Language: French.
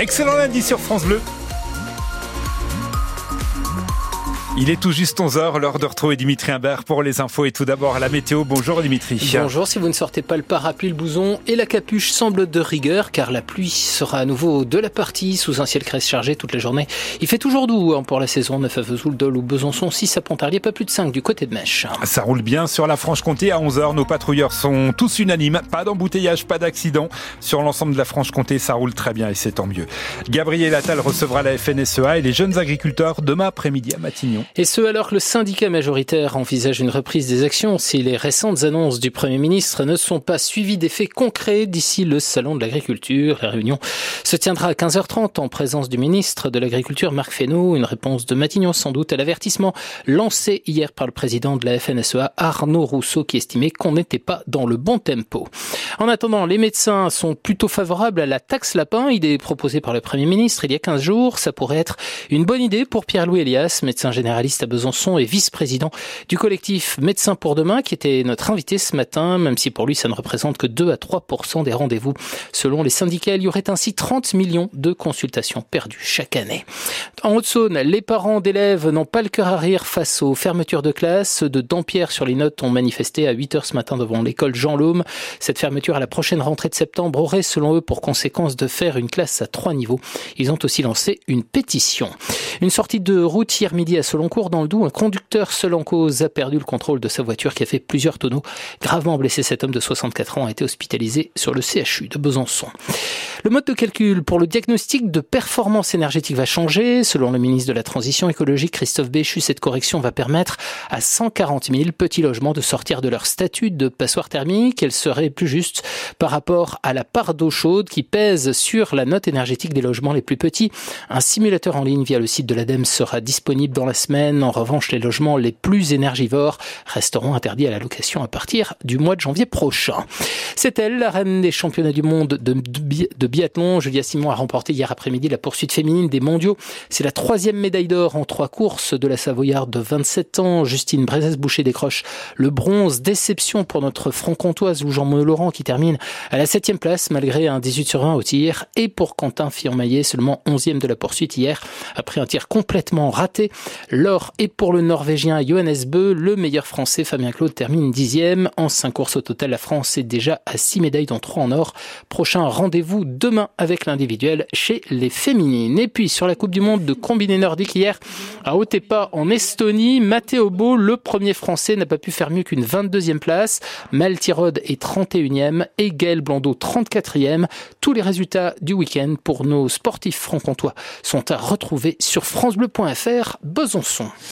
Excellent lundi sur France Bleu. Il est tout juste 11h, l'heure de retrouver Dimitri Imbert pour les infos et tout d'abord la météo. Bonjour Dimitri. Bonjour, si vous ne sortez pas le parapluie, le bouson et la capuche semblent de rigueur car la pluie sera à nouveau de la partie sous un ciel crèche chargé toute la journée. Il fait toujours doux hein, pour la saison, 9 à Vesoul, Dole ou Besançon, 6 à Pontarlier, pas plus de 5 du côté de Mèche. Ça roule bien sur la Franche-Comté à 11h. Nos patrouilleurs sont tous unanimes. Pas d'embouteillage, pas d'accident. Sur l'ensemble de la Franche-Comté, ça roule très bien et c'est tant mieux. Gabriel Attal recevra la FNSEA et les jeunes agriculteurs demain après-midi à Matignon. Et ce, alors que le syndicat majoritaire envisage une reprise des actions si les récentes annonces du Premier ministre ne sont pas suivies d'effets concrets d'ici le Salon de l'Agriculture. La réunion se tiendra à 15h30 en présence du ministre de l'Agriculture, Marc Fesneau. Une réponse de Matignon sans doute à l'avertissement lancé hier par le président de la FNSEA, Arnaud Rousseau, qui estimait qu'on n'était pas dans le bon tempo. En attendant, les médecins sont plutôt favorables à la taxe lapin, idée proposée par le Premier ministre il y a 15 jours. Ça pourrait être une bonne idée pour Pierre-Louis Elias, médecin généraliste à Besançon et vice-président du collectif Médecins pour demain, qui était notre invité ce matin, même si pour lui ça ne représente que 2 à 3 des rendez-vous. Selon les syndicats, il y aurait ainsi 30 millions de consultations perdues chaque année. En Haute-Saône, les parents d'élèves n'ont pas le cœur à rire face aux fermetures de classe. Ceux de Dampierre sur les notes ont manifesté à 8 heures ce matin devant l'école Jean Laume. Cette fermeture à la prochaine rentrée de septembre aurait, selon eux, pour conséquence de faire une classe à trois niveaux. Ils ont aussi lancé une pétition. Une sortie de route hier midi à Seloncourt dans le Doubs. Un conducteur seul en cause a perdu le contrôle de sa voiture qui a fait plusieurs tonneaux. Gravement blessé, cet homme de 64 ans a été hospitalisé sur le CHU de Besançon. Le mode de calcul pour le diagnostic de performance énergétique va changer. Selon le ministre de la Transition écologique Christophe Béchu, cette correction va permettre à 140 000 petits logements de sortir de leur statut de passoire thermique. Elle serait plus juste par rapport à la part d'eau chaude qui pèse sur la note énergétique des logements les plus petits. Un simulateur en ligne via le site de l'ADEME sera disponible dans la semaine. En revanche, les logements les plus énergivores resteront interdits à la location à partir du mois de janvier prochain. C'est elle, la reine des championnats du monde de, de biathlon. Julia Simon a remporté hier après-midi la poursuite féminine des mondiaux. C'est la troisième médaille d'or en trois courses de la Savoyarde de 27 ans. Justine Brezès-Boucher décroche le bronze. Déception pour notre franc-comtoise ou Jean-Monod Laurent qui termine à la septième place malgré un 18 sur 20 au tir. Et pour Quentin Fillon-Maillet, seulement 11e de la poursuite hier après un tir complètement raté. L'or est pour le Norvégien Johannes Beu. Le meilleur français Fabien Claude termine dixième. En cinq courses au total, la France est déjà à six médailles dont trois en or. Prochain rendez-vous demain avec l'individuel chez les féminines. Et puis sur la Coupe du Monde de combiné nordique hier à Otepa en Estonie, Matteo Beau, le premier français, n'a pas pu faire mieux qu'une 22e place. Mel Tirode est 31e et Gaël Blondeau 34e. Tous les résultats du week-end pour nos sportifs franc-comtois sont à retrouver sur francebleu.fr Besançon.